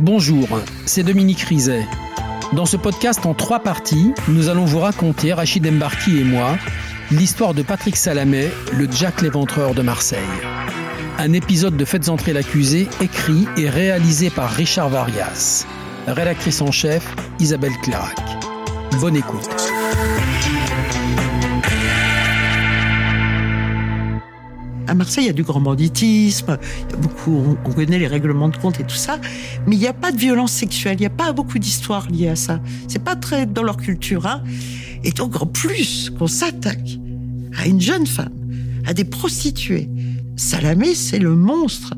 Bonjour, c'est Dominique Rizet. Dans ce podcast en trois parties, nous allons vous raconter, Rachid Embarki et moi, l'histoire de Patrick Salamé, le Jack l'éventreur de Marseille. Un épisode de Faites entrer l'accusé écrit et réalisé par Richard Varias. Rédactrice en chef, Isabelle Clarac. Bonne écoute. À Marseille, il y a du grand banditisme, beaucoup, on connaît les règlements de compte et tout ça, mais il n'y a pas de violence sexuelle, il n'y a pas beaucoup d'histoires liées à ça. C'est pas très dans leur culture, hein. Et donc, en plus, qu'on s'attaque à une jeune femme, à des prostituées, Salamé, c'est le monstre.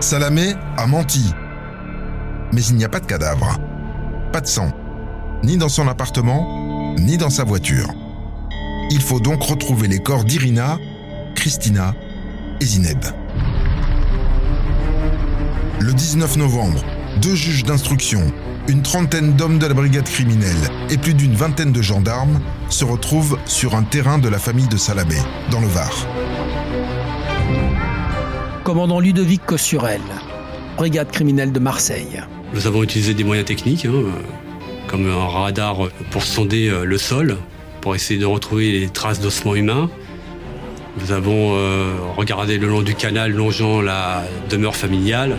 Salamé a menti. Mais il n'y a pas de cadavre, pas de sang, ni dans son appartement, ni dans sa voiture. Il faut donc retrouver les corps d'Irina, Christina et Zineb. Le 19 novembre, deux juges d'instruction, une trentaine d'hommes de la brigade criminelle et plus d'une vingtaine de gendarmes se retrouvent sur un terrain de la famille de Salamé, dans le Var. Commandant Ludovic Cossurel, brigade criminelle de Marseille. Nous avons utilisé des moyens techniques, hein, comme un radar pour sonder euh, le sol, pour essayer de retrouver les traces d'ossements humains. Nous avons euh, regardé le long du canal longeant la demeure familiale.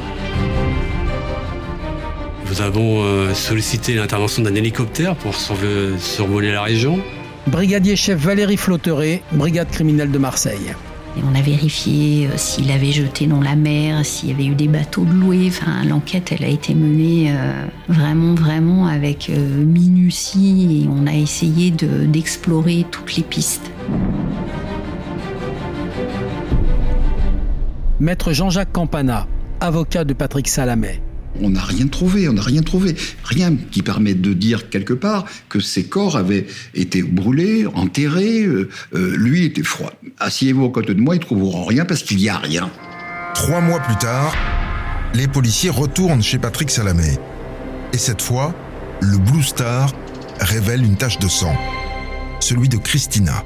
Nous avons euh, sollicité l'intervention d'un hélicoptère pour surv- survoler la région. Brigadier chef Valérie Flotteret, brigade criminelle de Marseille. Et on a vérifié euh, s'il avait jeté dans la mer, s'il y avait eu des bateaux de louer. Enfin, l'enquête, elle a été menée euh, vraiment, vraiment avec euh, minutie et on a essayé de- d'explorer toutes les pistes. Maître Jean-Jacques Campana, avocat de Patrick Salamé. On n'a rien trouvé, on n'a rien trouvé. Rien qui permet de dire quelque part que ces corps avaient été brûlés, enterrés. euh, euh, lui était froid. Asseyez-vous à côté de moi, ils trouveront rien parce qu'il n'y a rien. Trois mois plus tard, les policiers retournent chez Patrick Salamé. Et cette fois, le Blue Star révèle une tache de sang, celui de Christina.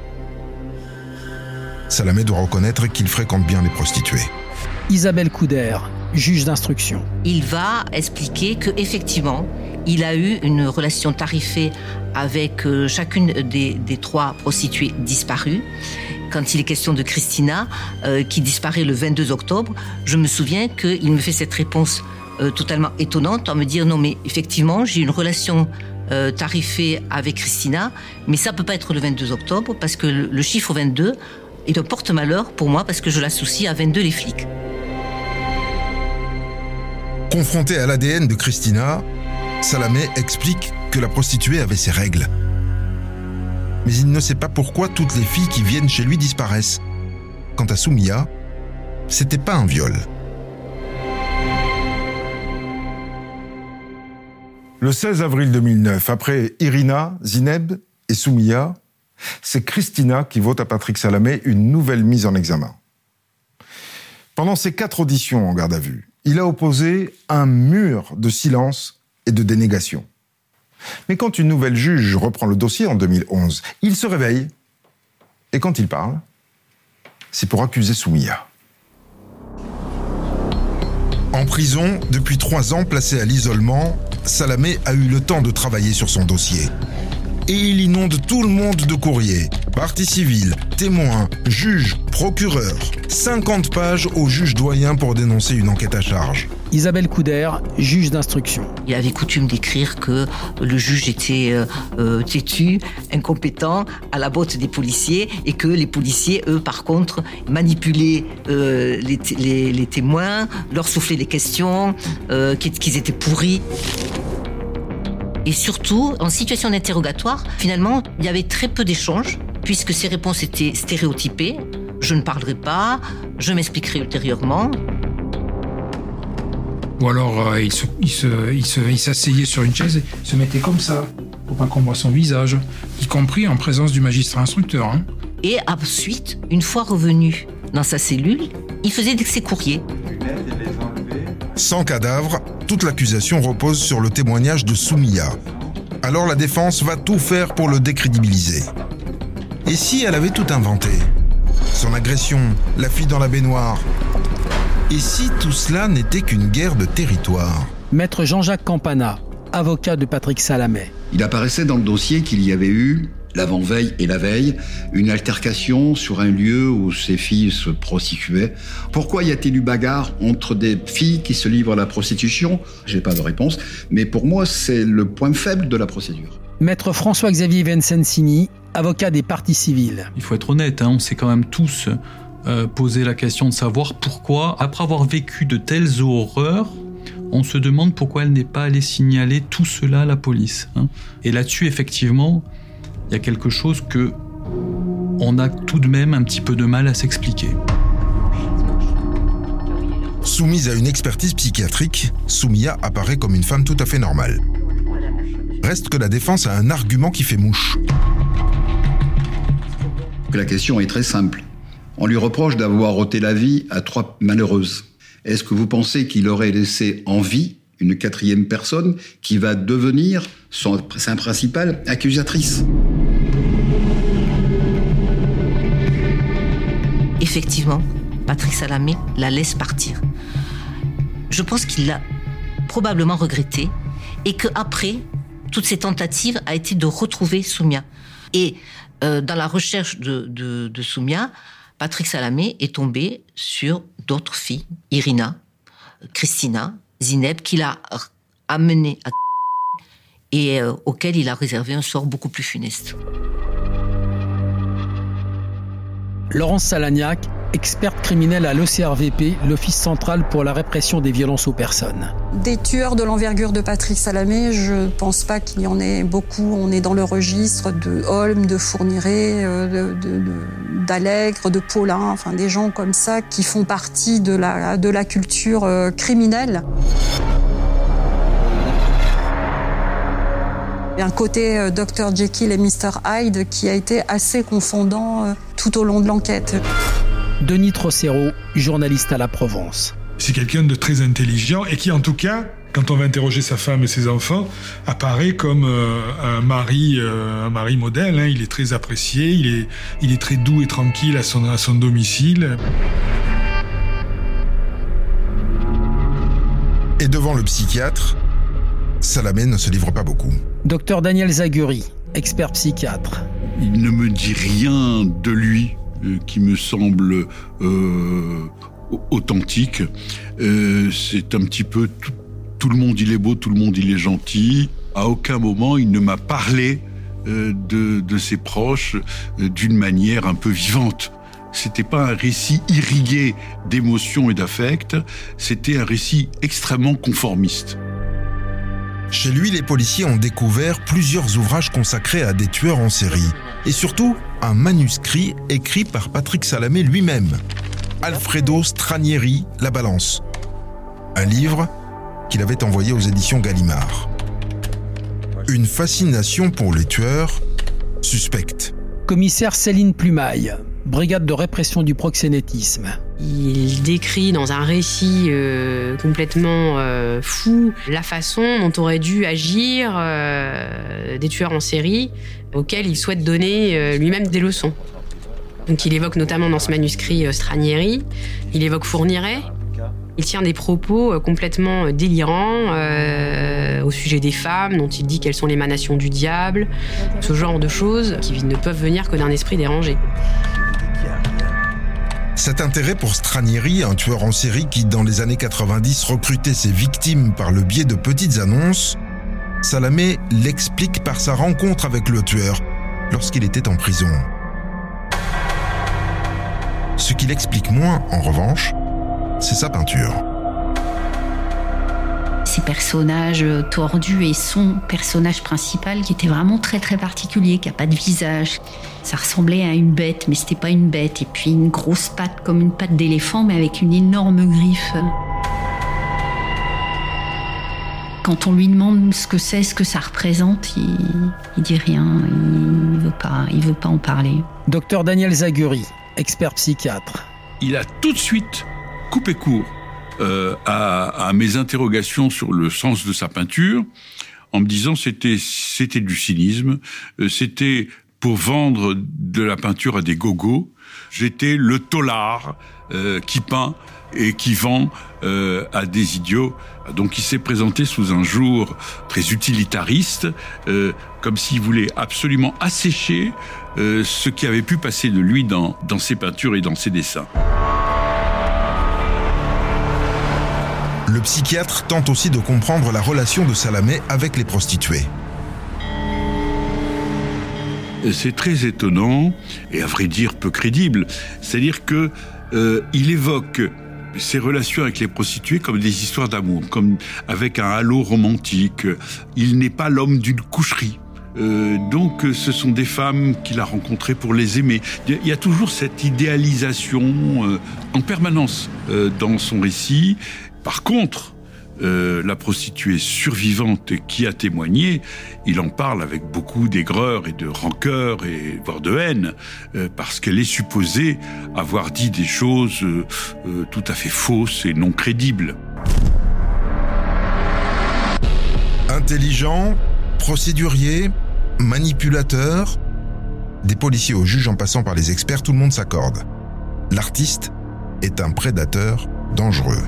Salamé doit reconnaître qu'il fréquente bien les prostituées. Isabelle Couder, juge d'instruction. il va expliquer que effectivement, il a eu une relation tarifée avec euh, chacune des, des trois prostituées disparues. Quand il est question de Christina, euh, qui disparaît le 22 octobre, je me souviens qu'il me fait cette réponse euh, totalement étonnante en me dire non mais effectivement j'ai une relation tarifée avec Christina, mais ça peut pas être le 22 octobre parce que le chiffre 22 est un porte-malheur pour moi parce que je l'associe à 22 les flics. Confronté à l'ADN de Christina, Salamé explique que la prostituée avait ses règles. Mais il ne sait pas pourquoi toutes les filles qui viennent chez lui disparaissent. Quant à Soumia, c'était pas un viol. Le 16 avril 2009, après Irina, Zineb et Soumia, c'est Christina qui vote à Patrick Salamé une nouvelle mise en examen. Pendant ses quatre auditions en garde à vue, il a opposé un mur de silence et de dénégation. Mais quand une nouvelle juge reprend le dossier en 2011, il se réveille. Et quand il parle, c'est pour accuser Soumia. En prison, depuis trois ans placé à l'isolement, Salamé a eu le temps de travailler sur son dossier. Et il inonde tout le monde de courriers. Partie civile, témoins, juges, procureurs. 50 pages au juge doyen pour dénoncer une enquête à charge. Isabelle Couder, juge d'instruction. Il avait coutume d'écrire que le juge était euh, euh, têtu, incompétent, à la botte des policiers, et que les policiers, eux, par contre, manipulaient euh, les, té- les- les témoins, leur soufflaient des questions, euh, qu'ils étaient pourris. Et surtout, en situation d'interrogatoire, finalement, il y avait très peu d'échanges, puisque ces réponses étaient stéréotypées. Je ne parlerai pas, je m'expliquerai ultérieurement. Ou alors euh, il se- il se- il se- il s'asseyait sur une chaise et se mettait comme ça, pour pas qu'on voit son visage, y compris en présence du magistrat instructeur. hein. Et ensuite, une fois revenu dans sa cellule, il faisait ses courriers. Sans cadavre, toute l'accusation repose sur le témoignage de Soumia. Alors la défense va tout faire pour le décrédibiliser. Et si elle avait tout inventé? Son agression, la fille dans la baignoire Et si tout cela n'était qu'une guerre de territoire? Maître Jean-Jacques Campana, avocat de Patrick Salamet. Il apparaissait dans le dossier qu'il y avait eu, l'avant-veille et la veille, une altercation sur un lieu où ces filles se prostituaient. Pourquoi y a-t-il eu bagarre entre des filles qui se livrent à la prostitution? J'ai pas de réponse, mais pour moi, c'est le point faible de la procédure. Maître François-Xavier Vincenzini, avocat des parties civiles. Il faut être honnête, hein, on s'est quand même tous euh, posé la question de savoir pourquoi, après avoir vécu de telles horreurs, on se demande pourquoi elle n'est pas allée signaler tout cela à la police. hein. Et là-dessus, effectivement, il y a quelque chose que on a tout de même un petit peu de mal à s'expliquer. Soumise à une expertise psychiatrique, Soumia apparaît comme une femme tout à fait normale. Reste que la défense a un argument qui fait mouche. La question est très simple. On lui reproche d'avoir ôté la vie à trois malheureuses. Est-ce que vous pensez qu'il aurait laissé en vie une quatrième personne qui va devenir sa principale accusatrice Effectivement, Patrick Salamé la laisse partir. Je pense qu'il l'a probablement regretté et que après toutes ces tentatives a été de retrouver Soumia. Et euh, dans la recherche de, de, de Soumia, Patrick Salamé est tombé sur d'autres filles, Irina, Christina, Zineb, qu'il a amené à et euh, auquel il a réservé un sort beaucoup plus funeste. Laurence Salagnac, experte criminelle à l'OCRVP, l'Office central pour la répression des violences aux personnes. Des tueurs de l'envergure de Patrick Salamé, je pense pas qu'il y en ait beaucoup. On est dans le registre de Holm, de Fourniret, euh, d'Allègre, de, Paulin, enfin des gens comme ça qui font partie de la, de la culture euh, criminelle. Un côté euh, Dr Jekyll et Mr Hyde qui a été assez confondant tout au long de l'enquête. Denis Trocero, journaliste à la Provence. C'est quelqu'un de très intelligent et qui, en tout cas, quand on va interroger sa femme et ses enfants, apparaît comme euh, un mari, euh, un mari modèle. hein. Il est très apprécié, il est, il est très doux et tranquille à son, à son domicile. Et devant le psychiatre, Salamé ne se livre pas beaucoup. Docteur Daniel Zaguri, expert psychiatre. Il ne me dit rien de lui qui me semble euh, authentique. Euh, c'est un petit peu tout, le monde il est beau, tout le monde il est gentil. À aucun moment il ne m'a parlé euh, de, de ses proches d'une manière un peu vivante. C'était pas un récit irrigué d'émotions et d'affects, c'était un récit extrêmement conformiste. Chez lui, les policiers ont découvert plusieurs ouvrages consacrés à des tueurs en série. Et surtout, un manuscrit écrit par Patrick Salamé lui-même. Alfredo Stranieri, La Balance. Un livre qu'il avait envoyé aux éditions Gallimard. Une fascination pour les tueurs suspecte. Commissaire Céline Plumaille, brigade de répression du proxénétisme. Il décrit dans un récit euh, complètement euh, fou la façon dont auraient dû agir euh, des tueurs en série auxquels il souhaite donner lui-même des leçons. Donc il évoque notamment dans ce manuscrit Stranieri, il évoque Fourniret, il tient des propos complètement délirants au sujet des femmes, dont il dit qu'elles sont l'émanation du diable, ce genre de choses qui ne peuvent venir que d'un esprit dérangé. Cet intérêt pour Stranieri, un tueur en série qui, dans les années 90, recrutait ses victimes par le biais de petites annonces, Salamé l'explique par sa rencontre avec le tueur lorsqu'il était en prison. Ce qu'il explique moins, en revanche, c'est sa peinture. Ces personnages euh, tordus et son personnage principal qui était vraiment très très particulier, qui a pas de visage. Ça ressemblait à une bête, mais c'était pas une bête. Et puis une grosse patte comme une patte d'éléphant, mais avec une énorme griffe. Quand on lui demande ce que c'est, ce que ça représente, il, il dit rien. Il veut pas, il veut pas en parler. Docteur Daniel Zaguri, expert psychiatre. Il a tout de suite coupé court euh, à, à mes interrogations sur le sens de sa peinture, en me disant c'était c'était du cynisme, euh, c'était pour vendre de la peinture à des gogos. J'étais le tolard euh, qui peint et qui vend euh, à des idiots. Donc il s'est présenté sous un jour très utilitariste, euh, comme s'il voulait absolument assécher euh, ce qui avait pu passer de lui dans, dans ses peintures et dans ses dessins. Le psychiatre tente aussi de comprendre la relation de Salamé avec les prostituées. C'est très étonnant et à vrai dire peu crédible. C'est-à-dire que euh, il évoque ses relations avec les prostituées comme des histoires d'amour, comme avec un halo romantique. Il n'est pas l'homme d'une coucherie. Euh, donc ce sont des femmes qu'il a rencontrées pour les aimer. Il y a toujours cette idéalisation euh, en permanence dans son récit. Par contre, euh, la prostituée survivante qui a témoigné, il en parle avec beaucoup d'aigreur et de rancœur et voire de haine, euh, parce qu'elle est supposée avoir dit des choses euh, tout à fait fausses et non crédibles. Intelligent, procédurier, manipulateur, des policiers aux juges en passant par les experts, tout le monde s'accorde. L'artiste est un prédateur dangereux.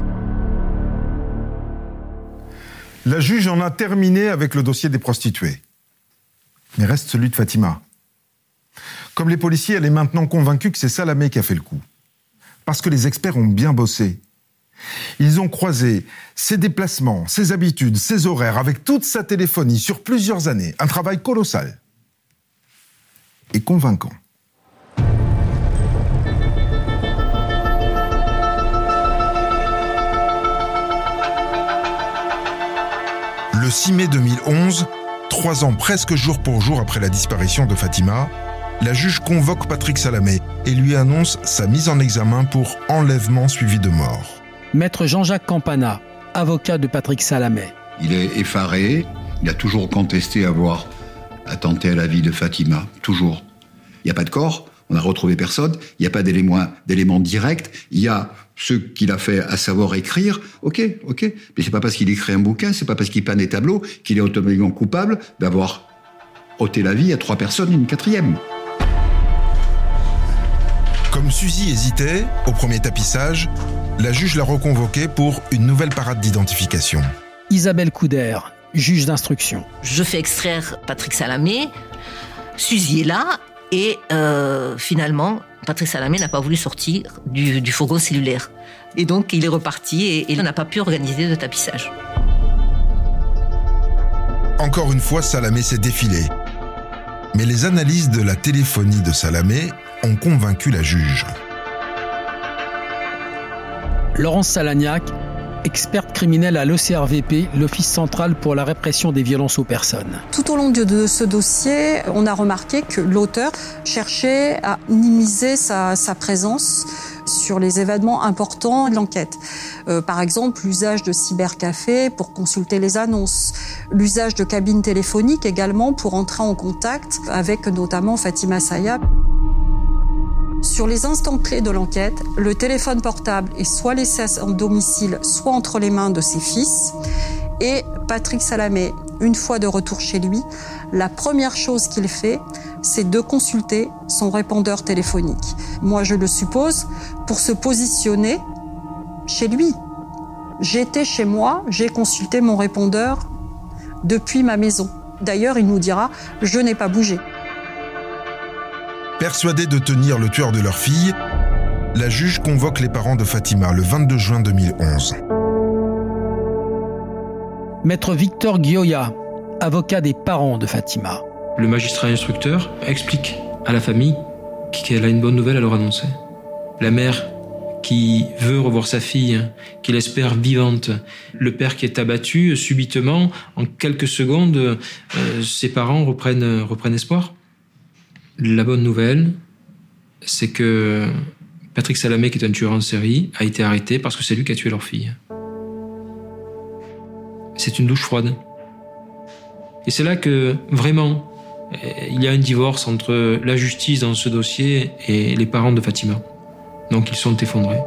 La juge en a terminé avec le dossier des prostituées. Mais reste celui de Fatima. Comme les policiers, elle est maintenant convaincue que c'est Salamé qui a fait le coup. Parce que les experts ont bien bossé. Ils ont croisé ses déplacements, ses habitudes, ses horaires, avec toute sa téléphonie sur plusieurs années. Un travail colossal. Et convaincant. Le 6 mai 2011, trois ans presque jour pour jour après la disparition de Fatima, la juge convoque Patrick Salamé et lui annonce sa mise en examen pour enlèvement suivi de mort. Maître Jean-Jacques Campana, avocat de Patrick Salamé. Il est effaré, il a toujours contesté avoir attenté à la vie de Fatima, toujours. Il n'y a pas de corps, on n'a retrouvé personne, il n'y a pas d'éléments d'éléments directs, il y a ce qu'il a fait à savoir écrire, ok, ok, mais c'est pas parce qu'il écrit un bouquin, c'est pas parce qu'il peint des tableaux qu'il est automatiquement coupable d'avoir ôté la vie à trois personnes et une quatrième. Comme Suzy hésitait au premier tapissage, la juge l'a reconvoqué pour une nouvelle parade d'identification. Isabelle Couder, juge d'instruction. Je fais extraire Patrick Salamé, Suzy est là, et euh, finalement, Patrick Salamé n'a pas voulu sortir du, du fourgon cellulaire. Et donc, il est reparti et, et on n'a pas pu organiser de tapissage. Encore une fois, Salamé s'est défilé. Mais les analyses de la téléphonie de Salamé ont convaincu la juge. Laurence Salagnac, experte criminelle à l'OCRVP, l'Office central pour la répression des violences aux personnes. Tout au long de, ce dossier, on a remarqué que l'auteur cherchait à minimiser sa, présence sur les événements importants de l'enquête. Euh, par exemple, l'usage de cybercafés pour consulter les annonces, l'usage de cabines téléphoniques également pour entrer en contact avec notamment Fatima Sayab. Sur les instants clés de l'enquête, le téléphone portable est soit laissé à son domicile, soit entre les mains de ses fils. Et Patrick Salamé, une fois de retour chez lui, la première chose qu'il fait, c'est de consulter son répondeur téléphonique. Moi, je le suppose, pour se positionner chez lui. J'étais chez moi, j'ai consulté mon répondeur depuis ma maison. D'ailleurs, il nous dira, je n'ai pas bougé. Persuadée de tenir le tueur de leur fille, la juge convoque les parents de Fatima le 22 juin 2011. Maître Victor Gioia, avocat des parents de Fatima. Le magistrat instructeur explique à la famille qu'elle a une bonne nouvelle à leur annoncer. La mère qui veut revoir sa fille, qu'il espère vivante. Le père qui est abattu subitement, en quelques secondes, euh, ses parents reprennent, reprennent espoir. La bonne nouvelle, c'est que Patrick Salamé, qui est un tueur en série, a été arrêté parce que c'est lui qui a tué leur fille. C'est une douche froide. Et c'est là que, vraiment, il y a un divorce entre la justice dans ce dossier et les parents de Fatima. Donc ils sont effondrés.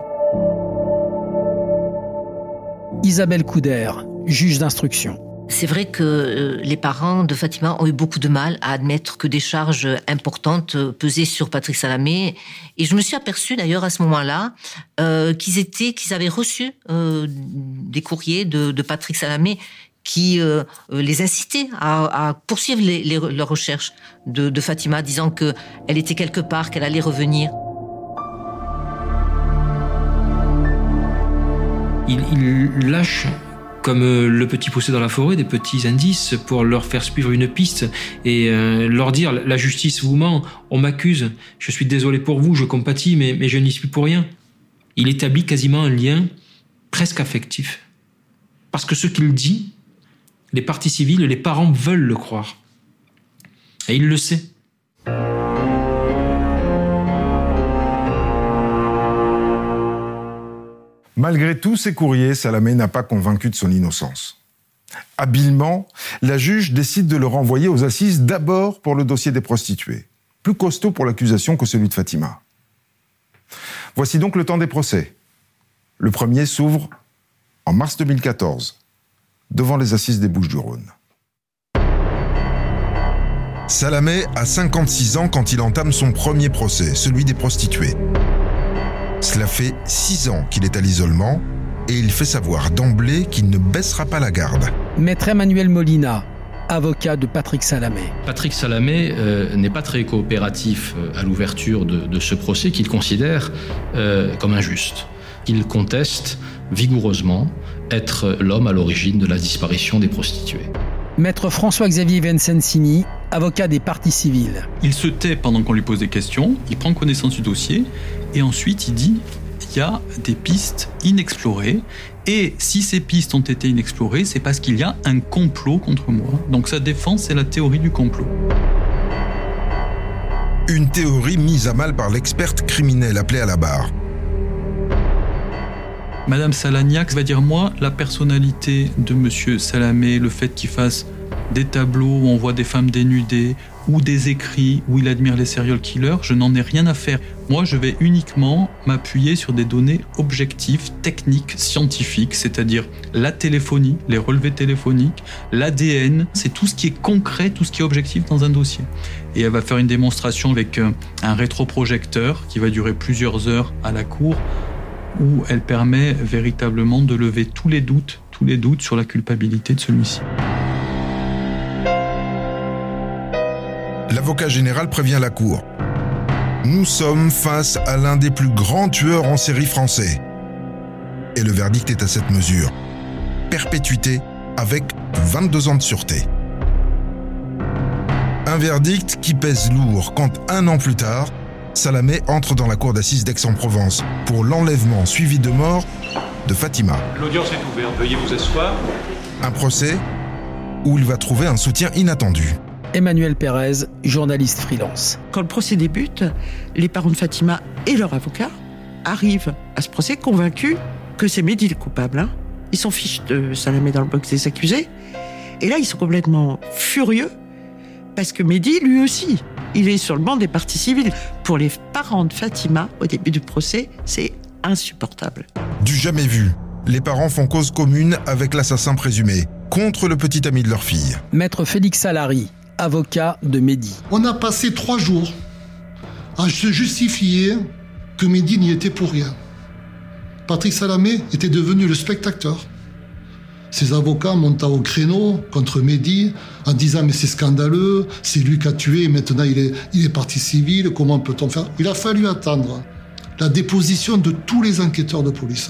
Isabelle Couder, juge d'instruction. C'est vrai que euh, les parents de Fatima ont eu beaucoup de mal à admettre que des charges importantes euh, pesaient sur Patrick Salamé. Et je me suis aperçue d'ailleurs à ce moment-là euh, qu'ils étaient, qu'ils avaient reçu des courriers de, Patrick Salamé qui les incitaient à, poursuivre leurs recherches de, Fatima, disant qu'elle était quelque part, qu'elle allait revenir. Il lâche comme euh, le petit poussé dans la forêt, des petits indices pour leur faire suivre une piste et euh, leur dire la justice vous ment, on m'accuse, je suis désolé pour vous, je compatis, mais, je n'y suis pour rien. Il établit quasiment un lien presque affectif. Parce que ce qu'il dit, les parties civiles, les parents veulent le croire. Et il le sait. Malgré tous ces courriers, Salamé n'a pas convaincu de son innocence. Habilement, la juge décide de le renvoyer aux assises d'abord pour le dossier des prostituées, plus costaud pour l'accusation que celui de Fatima. Voici donc le temps des procès. Le premier s'ouvre en mars 2014, devant les assises des Bouches-du-Rhône. Salamé a 56 ans quand il entame son premier procès, celui des prostituées. Cela fait six ans qu'il est à l'isolement et il fait savoir d'emblée qu'il ne baissera pas la garde. Maître Emmanuel Molina, avocat de Patrick Salamé. Patrick Salamé euh, n'est pas très coopératif euh, à l'ouverture de, ce procès qu'il considère euh, comme injuste. Il conteste vigoureusement être l'homme à l'origine de la disparition des prostituées. Maître François-Xavier Vincenzini, avocat des parties civiles. Il se tait pendant qu'on lui pose des questions, il prend connaissance du dossier et ensuite il dit il y a des pistes inexplorées et si ces pistes ont été inexplorées, c'est parce qu'il y a un complot contre moi. Donc sa défense, c'est la théorie du complot. Une théorie mise à mal par l'experte criminelle appelée à la barre. Madame Salagnac va dire moi, la personnalité de Monsieur Salamé, le fait qu'il fasse des tableaux où on voit des femmes dénudées ou des écrits où il admire les serial killers, je n'en ai rien à faire. Moi, je vais uniquement m'appuyer sur des données objectives, techniques, scientifiques, c'est-à-dire la téléphonie, les relevés téléphoniques, l'ADN, c'est tout ce qui est concret, tout ce qui est objectif dans un dossier. Et elle va faire une démonstration avec euh, un rétroprojecteur qui va durer plusieurs heures à la cour où elle permet véritablement de lever tous les doutes, tous les doutes sur la culpabilité de celui-ci. L'avocat général prévient la Cour. Nous sommes face à l'un des plus grands tueurs en série français. Et le verdict est à cette mesure. Perpétuité avec 22 ans de sûreté. Un verdict qui pèse lourd quand un an plus tard, Salamé entre dans la cour d'assises d'Aix-en-Provence pour l'enlèvement suivi de mort de Fatima. L'audience est ouverte, veuillez vous asseoir. Un procès où il va trouver un soutien inattendu. Emmanuel Pérez, journaliste freelance. Quand le procès débute, les parents de Fatima et leur avocat arrivent à ce procès convaincus que c'est Mehdi le coupable. Hein. Ils sont fiches de Salamé dans le box des accusés. Et là, ils sont complètement furieux parce que Mehdi, lui aussi, il est sur le banc des parties civiles. Pour les parents de Fatima, au début du procès, c'est insupportable. Du jamais vu. Les parents font cause commune avec l'assassin présumé, contre le petit ami de leur fille. Maître Félix Salari, avocat de Mehdi. On a passé trois jours à se justifier que Mehdi n'y était pour rien. Patrick Salamé était devenu le spectateur. Ses avocats montent au créneau contre Mehdi en disant mais c'est scandaleux, c'est lui qui a tué, maintenant il est, il est parti civil, comment peut-on faire? Il a fallu attendre la déposition de tous les enquêteurs de police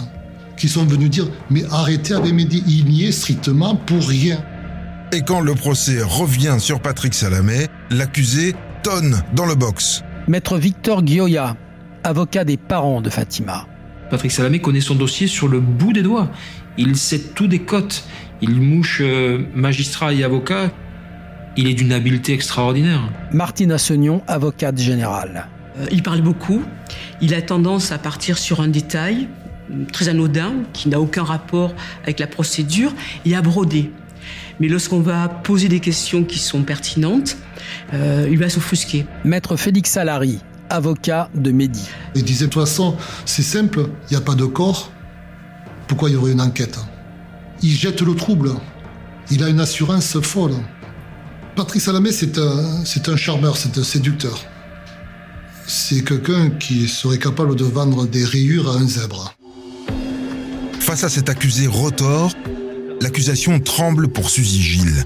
qui sont venus dire mais arrêtez avec Mehdi, il n'y est strictement pour rien. Et quand le procès revient sur Patrick Salamé, l'accusé tonne dans le box. Maître Victor Guioya, avocat des parents de Fatima. Patrick Salamé connaît son dossier sur le bout des doigts. Il sait tout des cotes. Il mouche euh, magistrat et avocat. Il est d'une habileté extraordinaire. Martine Assegnon, avocate générale. Euh, il parle beaucoup. Il a tendance à partir sur un détail euh, très anodin, qui n'a aucun rapport avec la procédure, et à broder. Mais lorsqu'on va poser des questions qui sont pertinentes, il va s'offusquer. Maître Félix Salari, avocat de Mehdi. Il disait de toute façon, c'est simple, il n'y a pas de corps, pourquoi il y aurait une enquête? Il jette le trouble. Il a une assurance folle. Patrick Salamé, c'est un, c'est un charmeur, c'est un séducteur. C'est quelqu'un qui serait capable de vendre des rayures à un zèbre. Face à cet accusé rotor, l'accusation tremble pour Suzy Gilles.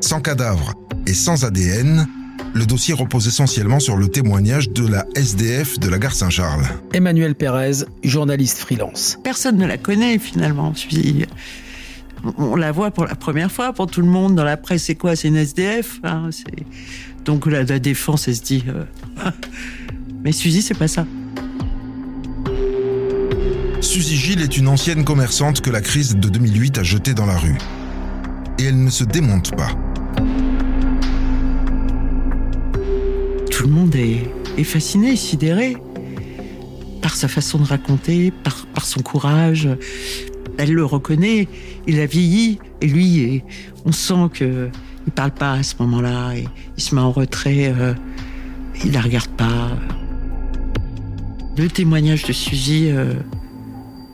Sans cadavre et sans ADN, le dossier repose essentiellement sur le témoignage de la SDF de la gare Saint-Charles. Emmanuel Pérez, journaliste freelance. Personne ne la connaît finalement. Suzy. On la voit pour la première fois pour tout le monde dans la presse. C'est quoi? C'est une SDF hein, Donc la, la défense, elle se dit. euh, Mais Suzy, c'est pas ça. Suzy Gilles est une ancienne commerçante que la crise de 2008 a jetée dans la rue. Et elle ne se démonte pas. Tout le monde est, fasciné, sidéré par sa façon de raconter, par, son courage. Elle le reconnaît, il a vieilli, et lui, on sent que il parle pas à ce moment-là, il se met en retrait, euh, il la regarde pas. Le témoignage de Suzy, euh,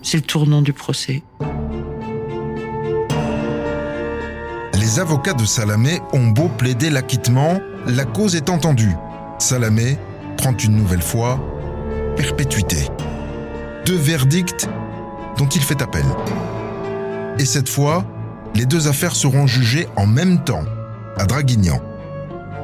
c'est le tournant du procès. Les avocats de Salamé ont beau plaider l'acquittement, la cause est entendue. Salamé prend une nouvelle fois perpétuité. Deux verdicts dont il fait appel. Et cette fois, les deux affaires seront jugées en même temps, à Draguignan.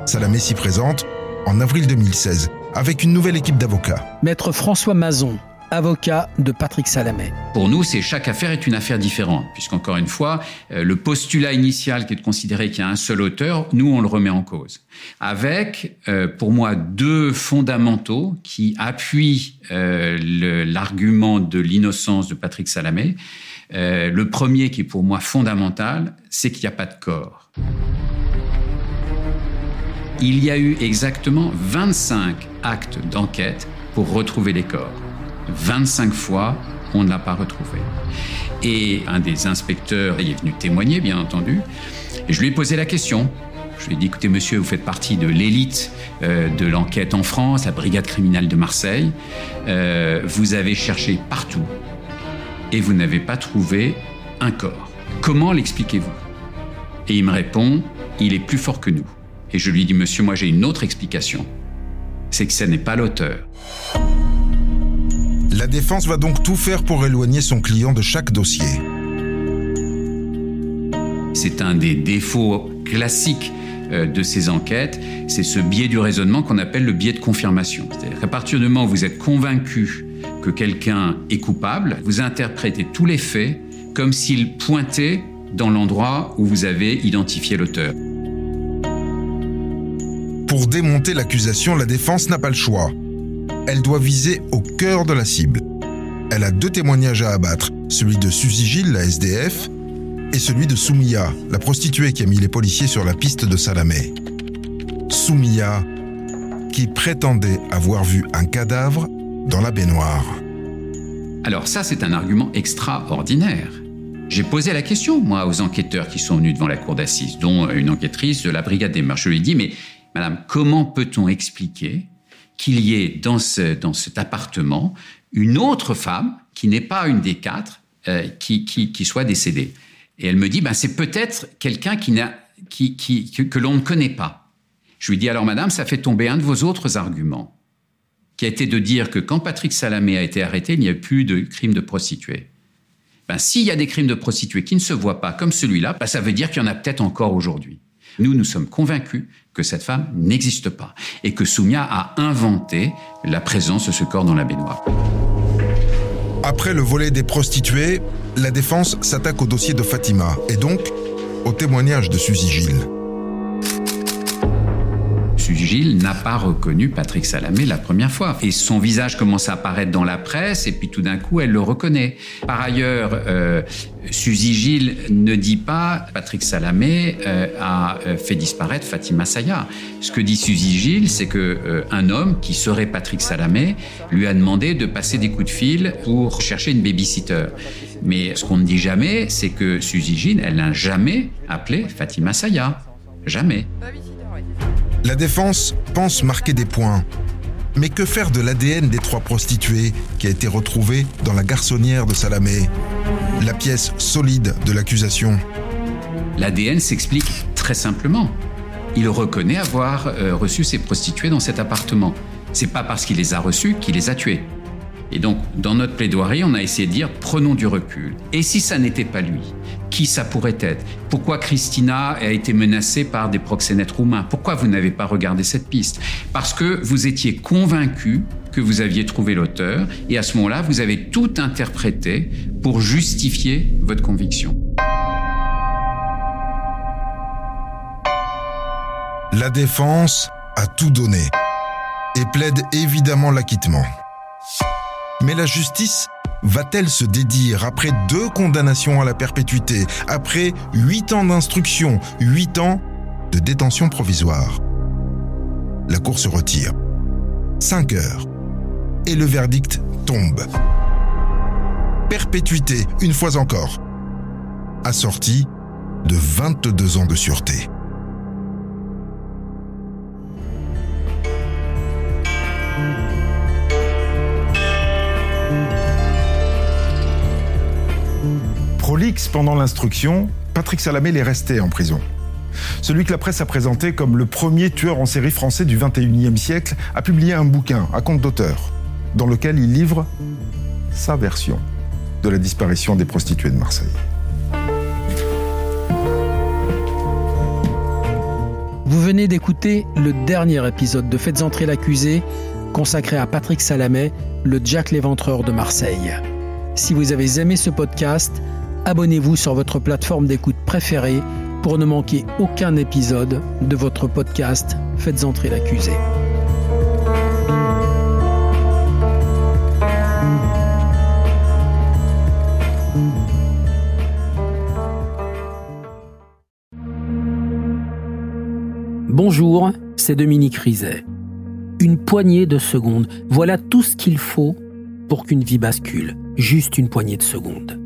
Salamé s'y présente en avril 2016, avec une nouvelle équipe d'avocats. Maître François Mazon, avocat de Patrick Salamé. Pour nous, c'est chaque affaire est une affaire différente, puisqu'encore une fois, euh, le postulat initial qui est de considérer qu'il y a un seul auteur, nous, on le remet en cause. Avec, euh, pour moi, deux fondamentaux qui appuient euh, l'argument de l'innocence de Patrick Salamé. Le premier, qui est pour moi fondamental, c'est qu'il n'y a pas de corps. Il y a eu exactement 25 actes d'enquête pour retrouver les corps. 25 fois, on ne l'a pas retrouvé. Et un des inspecteurs est venu témoigner, bien entendu, et je lui ai posé la question. Je lui ai dit, écoutez, monsieur, vous faites partie de l'élite euh, de l'enquête en France, la brigade criminelle de Marseille. Euh, vous avez cherché partout et vous n'avez pas trouvé un corps. Comment l'expliquez-vous? Et il me répond, il est plus fort que nous. Et je lui dis, monsieur, moi j'ai une autre explication. C'est que ce n'est pas l'auteur. La défense va donc tout faire pour éloigner son client de chaque dossier. C'est un des défauts classiques euh, de ces enquêtes, c'est ce biais du raisonnement qu'on appelle le biais de confirmation. C'est-à-dire qu'à partir du moment où vous êtes convaincu que quelqu'un est coupable, vous interprétez tous les faits comme s'ils pointaient dans l'endroit où vous avez identifié l'auteur. Pour démonter l'accusation, la défense n'a pas le choix. Elle doit viser au cœur de la cible. Elle a deux témoignages à abattre, celui de Suzy Gilles, la SDF, et celui de Soumia, la prostituée qui a mis les policiers sur la piste de Salamé. Soumia, qui prétendait avoir vu un cadavre dans la baignoire. Alors ça, c'est un argument extraordinaire. J'ai posé la question, moi, aux enquêteurs qui sont venus devant la cour d'assises, dont une enquêtrice de la brigade des mœurs. Je lui ai dit, mais madame, comment peut-on expliquer qu'il y ait dans, ce, dans cet appartement une autre femme, qui n'est pas une des quatre, euh, qui, qui, qui soit décédée Et elle me dit, ben, c'est peut-être quelqu'un qui n'a, qui, qui, que, l'on ne connaît pas. Je lui dis, alors madame, ça fait tomber un de vos autres arguments, qui a été de dire que quand Patrick Salamé a été arrêté, il n'y a plus de crime de prostituée. Ben, s'il y a des crimes de prostituées qui ne se voient pas comme celui-là, ben, ça veut dire qu'il y en a peut-être encore aujourd'hui. Nous, nous sommes convaincus que cette femme n'existe pas et que Soumia a inventé la présence de ce corps dans la baignoire. Après le volet des prostituées, la défense s'attaque au dossier de Fatima et donc au témoignage de Suzy Gilles. Gilles n'a pas reconnu Patrick Salamé la première fois. Et son visage commence à apparaître dans la presse, et puis tout d'un coup, elle le reconnaît. Par ailleurs, euh, Suzy Gilles ne dit pas Patrick Salamé euh, a euh, fait disparaître Fatima Saya. Ce que dit Suzy Gilles, c'est que euh, un homme qui serait Patrick Salamé lui a demandé de passer des coups de fil pour chercher une babysitter. Mais ce qu'on ne dit jamais, c'est que Suzy Gilles, elle n'a jamais appelé Fatima Saya. Jamais. La défense pense marquer des points. Mais que faire de l'ADN des trois prostituées qui a été retrouvé dans la garçonnière de Salamé? La pièce solide de l'accusation. L'ADN s'explique très simplement. Il reconnaît avoir euh, reçu ces prostituées dans cet appartement. C'est pas parce qu'il les a reçues qu'il les a tuées. Et donc, dans notre plaidoirie, on a essayé de dire prenons du recul. Et si ça n'était pas lui, qui ça pourrait être? Pourquoi Christina a été menacée par des proxénètes roumains? Pourquoi vous n'avez pas regardé cette piste? Parce que vous étiez convaincu que vous aviez trouvé l'auteur, et à ce moment-là, vous avez tout interprété pour justifier votre conviction. La défense a tout donné et plaide évidemment l'acquittement. Mais la justice va-t-elle se dédire après deux condamnations à la perpétuité, après huit ans d'instruction, huit ans de détention provisoire? La Cour se retire. Cinq heures. Et le verdict tombe. Perpétuité, une fois encore. Assorti de 22 ans de sûreté. Pendant l'instruction, Patrick Salamé est resté en prison. Celui que la presse a présenté comme le premier tueur en série français du 21e siècle a publié un bouquin à compte d'auteur, dans lequel il livre sa version de la disparition des prostituées de Marseille. Vous venez d'écouter le dernier épisode de Faites entrer l'accusé, consacré à Patrick Salamé, le Jack l'éventreur de Marseille. Si vous avez aimé ce podcast, abonnez-vous sur votre plateforme d'écoute préférée pour ne manquer aucun épisode de votre podcast Faites entrer l'accusé. Bonjour, c'est Dominique Rizet. Une poignée de secondes, voilà tout ce qu'il faut pour qu'une vie bascule. Juste une poignée de secondes